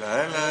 lễ lễ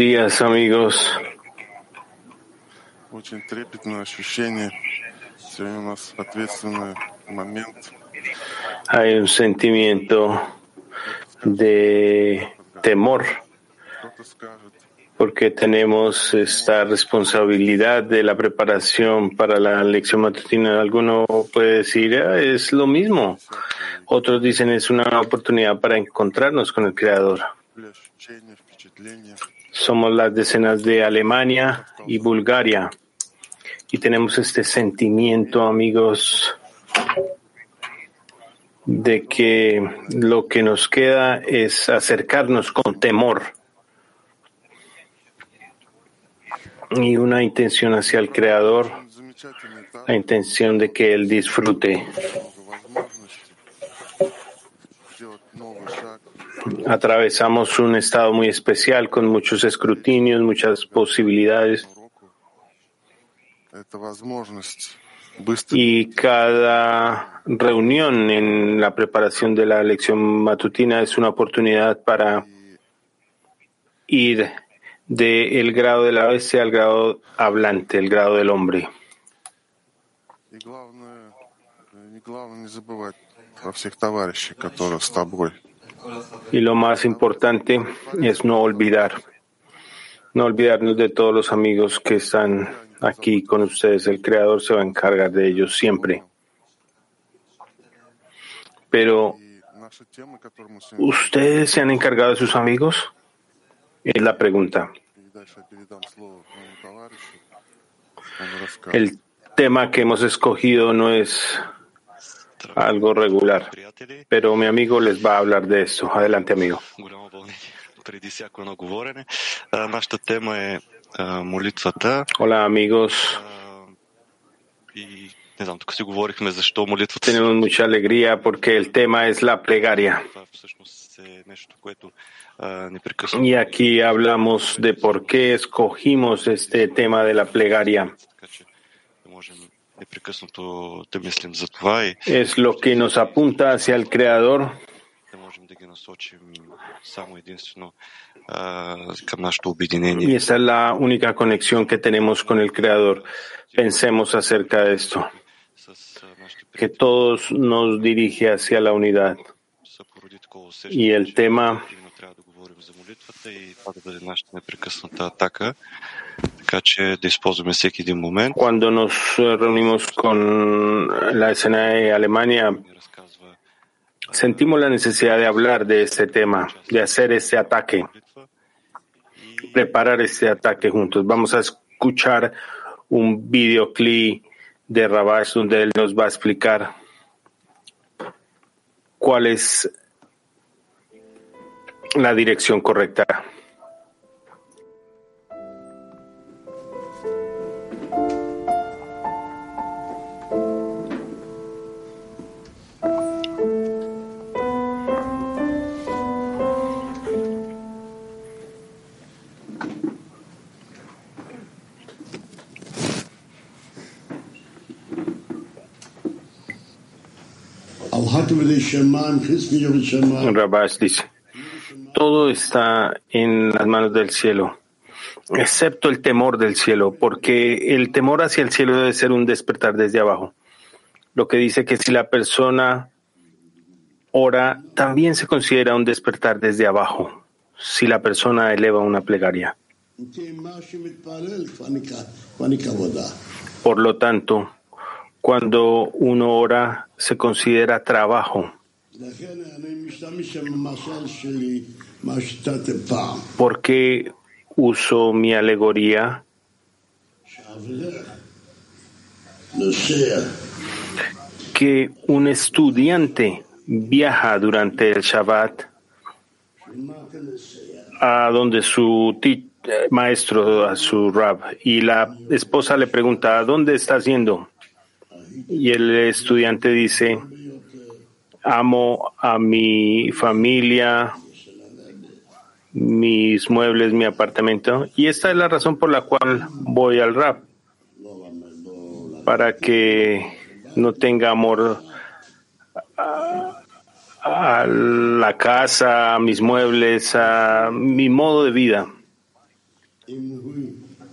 días, amigos. Hay un sentimiento de temor porque tenemos esta responsabilidad de la preparación para la lección matutina. Alguno puede decir, ah, es lo mismo. Otros dicen, es una oportunidad para encontrarnos con el Creador. Somos las decenas de Alemania y Bulgaria y tenemos este sentimiento, amigos, de que lo que nos queda es acercarnos con temor y una intención hacia el Creador, la intención de que Él disfrute. Atravesamos un estado muy especial con muchos escrutinios, muchas posibilidades. Y cada reunión en la preparación de la lección matutina es una oportunidad para ir del grado de la bestia al grado hablante, el grado del hombre. Y lo más importante es no olvidar, no olvidarnos de todos los amigos que están aquí con ustedes. El Creador se va a encargar de ellos siempre. Pero, ¿ustedes se han encargado de sus amigos? Es la pregunta. El tema que hemos escogido no es algo regular. Pero mi amigo les va a hablar de esto. Adelante, amigo. Hola, amigos. Tenemos mucha alegría porque el tema es la plegaria. Y aquí hablamos de por qué escogimos este tema de la plegaria. Es lo que nos apunta hacia el Creador. Y esa es la única conexión que tenemos con el Creador. Pensemos acerca de esto, que todos nos dirige hacia la unidad. Y el tema Cuando nos reunimos con la escena de Alemania, sentimos la necesidad de hablar de este tema, de hacer este ataque, preparar este ataque juntos. Vamos a escuchar un videoclip de Rabash donde él nos va a explicar cuál es la dirección correcta. Dice, todo está en las manos del cielo, excepto el temor del cielo, porque el temor hacia el cielo debe ser un despertar desde abajo. Lo que dice que si la persona ora, también se considera un despertar desde abajo, si la persona eleva una plegaria. Por lo tanto, cuando uno ora, se considera trabajo. ¿Por qué uso mi alegoría? Que un estudiante viaja durante el Shabbat a donde su maestro, a su rab, y la esposa le pregunta, ¿a dónde estás yendo? Y el estudiante dice, amo a mi familia, mis muebles, mi apartamento. Y esta es la razón por la cual voy al rap. Para que no tenga amor a, la casa, a mis muebles, a mi modo de vida.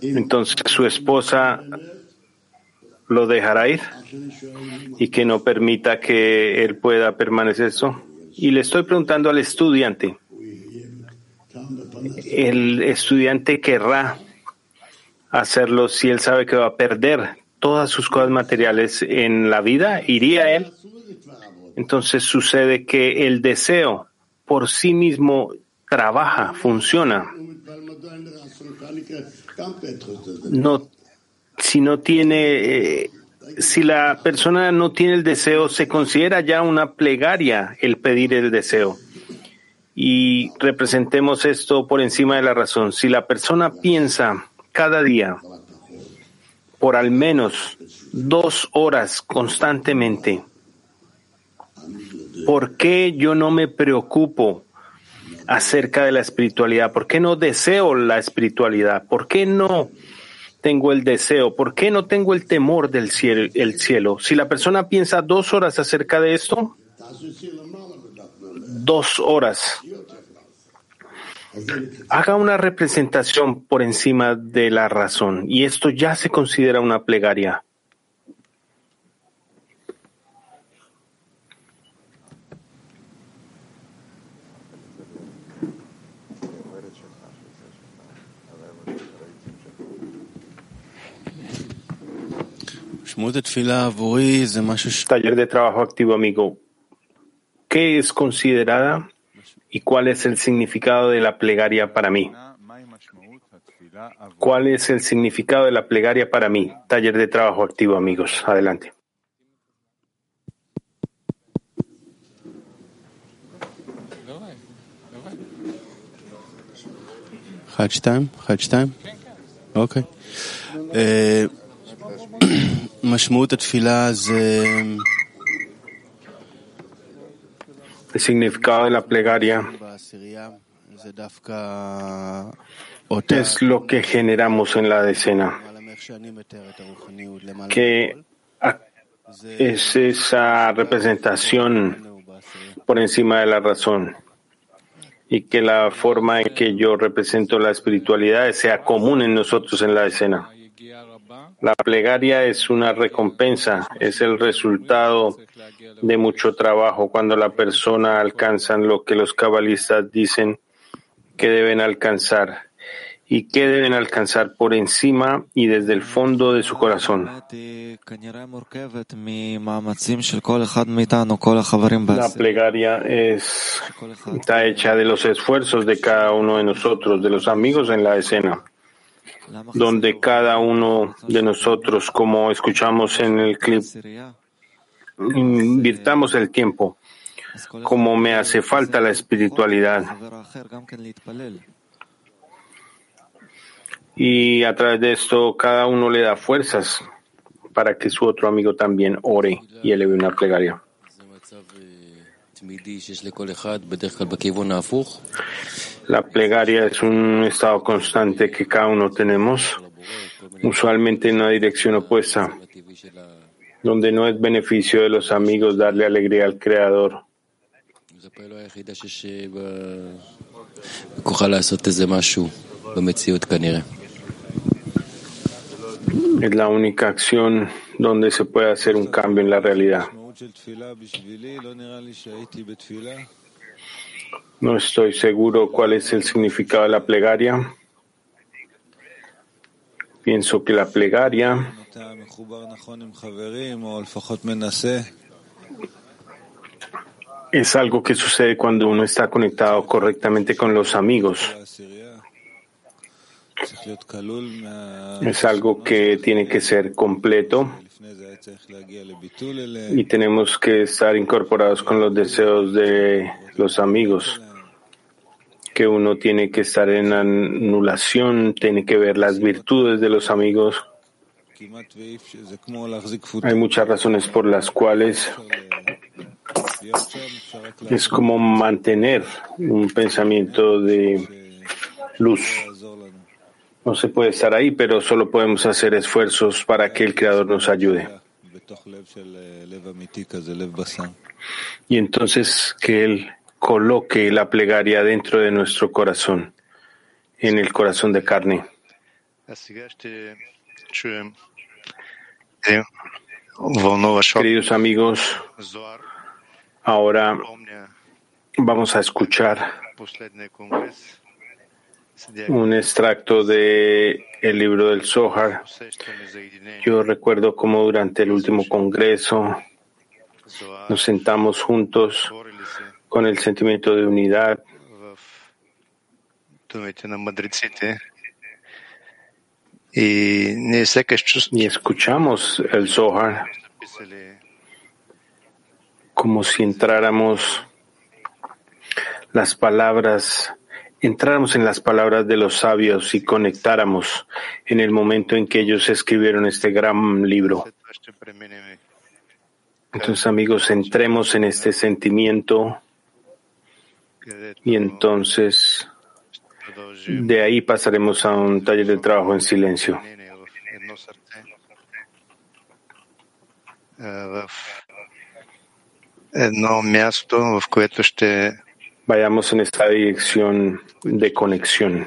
Entonces su esposa lo dejará ir y que no permita que él pueda permanecer eso. Y le estoy preguntando al estudiante, el estudiante querrá hacerlo si él sabe que va a perder todas sus cosas materiales en la vida, iría él. Entonces sucede que el deseo por sí mismo trabaja, funciona. No si no tiene, eh, si la persona no tiene el deseo, se considera ya una plegaria el pedir el deseo. Y representemos esto por encima de la razón. Si la persona piensa cada día por al menos dos horas constantemente, ¿por qué yo no me preocupo acerca de la espiritualidad? ¿Por qué no deseo la espiritualidad? ¿Por qué no tengo el deseo? ¿Por qué no tengo el temor del cielo, el cielo? Si la persona piensa dos horas acerca de esto, dos horas. Haga una representación por encima de la razón y esto ya se considera una plegaria. Taller de trabajo activo, amigo. ¿Qué es considerada y cuál es el significado de la plegaria para mí? ¿Cuál es el significado de la plegaria para mí? Taller de trabajo activo, amigos. Adelante. Hatch time, hatch time. El significado de la plegaria es lo que generamos en la decena, que es esa representación por encima de la razón y que la forma en que yo represento la espiritualidad sea común en nosotros en la escena. La plegaria es una recompensa, es el resultado de mucho trabajo cuando la persona alcanza lo que los cabalistas dicen que deben alcanzar y que deben alcanzar por encima y desde el fondo de su corazón. La plegaria es, está hecha de los esfuerzos de cada uno de nosotros, de los amigos en la escena, donde cada uno de nosotros, como escuchamos en el clip, invirtamos el tiempo, como me hace falta la espiritualidad. y a través de esto cada uno le da fuerzas para que su otro amigo también ore y eleve una plegaria. La plegaria es un estado constante que cada uno tenemos, usualmente en una dirección opuesta, donde no es beneficio de los amigos darle alegría al Creador. Es la única acción donde se puede hacer un cambio en la realidad. No estoy seguro cuál es el significado de la plegaria. Pienso que la plegaria es algo que sucede cuando uno está conectado correctamente con los amigos. Es algo que tiene que ser completo y tenemos que estar incorporados con los deseos de los amigos, que uno tiene que estar en anulación, tiene que ver las virtudes de los amigos. Hay muchas razones por las cuales es como mantener un pensamiento de luz. No se puede estar ahí, pero solo podemos hacer esfuerzos para que el Creador nos ayude. Y entonces que Él coloque la plegaria dentro de nuestro corazón, en el corazón de carne. Queridos amigos, ahora vamos a escuchar un extracto de el libro del Zohar. Yo recuerdo cómo durante el último congreso nos sentamos juntos con el sentimiento de unidad. Y escuchamos el Zohar como si entráramos las palabras entráramos en las palabras de los sabios y conectáramos en el momento en que ellos escribieron este gran libro. Entonces, amigos, entremos en este sentimiento y entonces de ahí pasaremos a un taller de trabajo en silencio. No место, в което ще Vayamos en esta dirección de conexión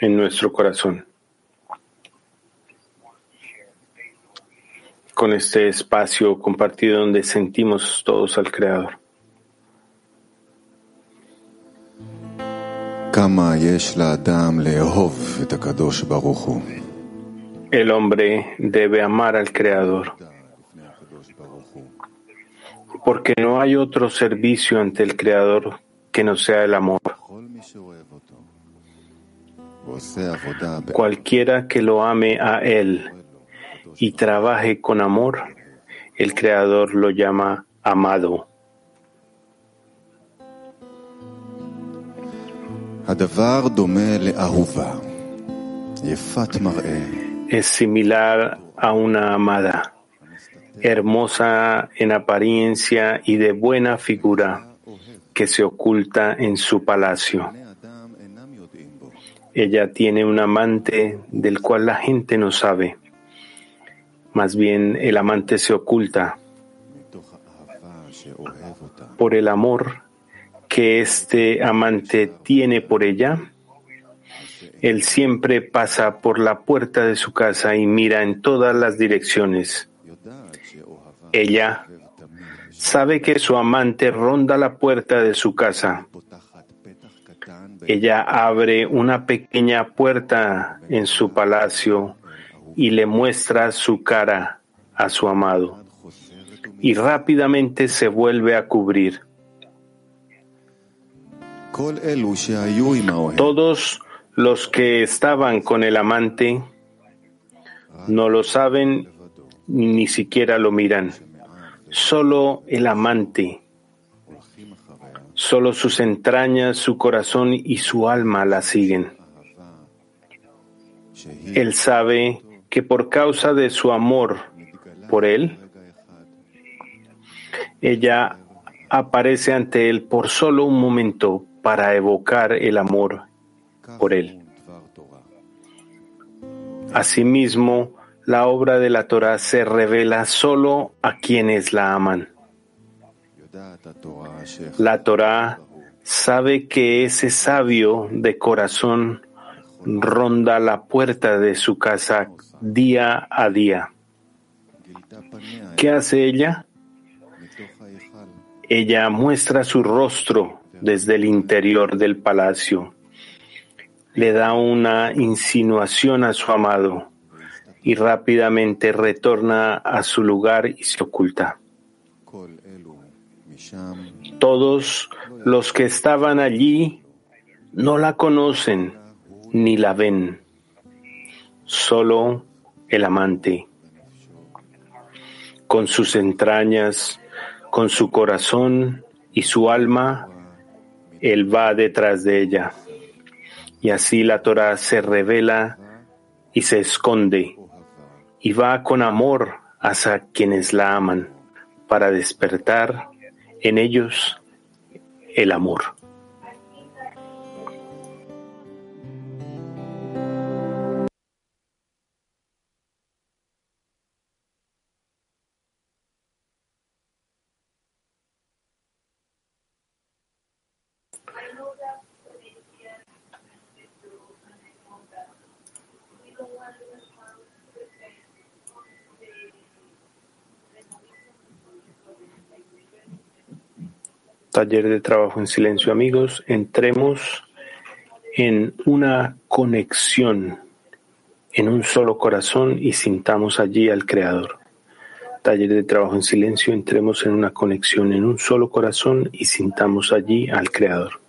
en nuestro corazón. Con este espacio compartido donde sentimos todos al Creador. El hombre debe amar al Creador porque no hay otro servicio ante el Creador que no sea el amor. Cualquiera que lo ame a Él y trabaje con amor, el Creador lo llama amado. Es similar a una amada, hermosa en apariencia y de buena figura que se oculta en su palacio. Ella tiene un amante del cual la gente no sabe. Más bien el amante se oculta por el amor que este amante tiene por ella. Él siempre pasa por la puerta de su casa y mira en todas las direcciones. Ella sabe que su amante ronda la puerta de su casa ella abre una pequeña puerta en su palacio y le muestra su cara a su amado y rápidamente se vuelve a cubrir. Todos los que estaban con el amante no lo saben ni siquiera lo miran. Solo el amante, solo sus entrañas, su corazón y su alma la siguen. Él sabe que por causa de su amor por él, ella aparece ante él por solo un momento para evocar el amor por él. Asimismo, la obra de la Torah se revela solo a quienes la aman. La Torah sabe que ese sabio de corazón ronda la puerta de su casa día a día. ¿Qué hace ella? Ella muestra su rostro desde el interior del palacio. Le da una insinuación a su amado y rápidamente retorna a su lugar y se oculta. Todos los que estaban allí no la conocen ni la ven, solo el amante. Con sus entrañas, con su corazón y su alma, él va detrás de ella. Y así la Torah se revela y se esconde y va con amor hacia quienes la aman para despertar en ellos el amor. Taller de trabajo en silencio, amigos, entremos en una conexión, en un solo corazón y sintamos allí al Creador. Taller de trabajo en silencio, entremos en una conexión, en un solo corazón y sintamos allí al Creador.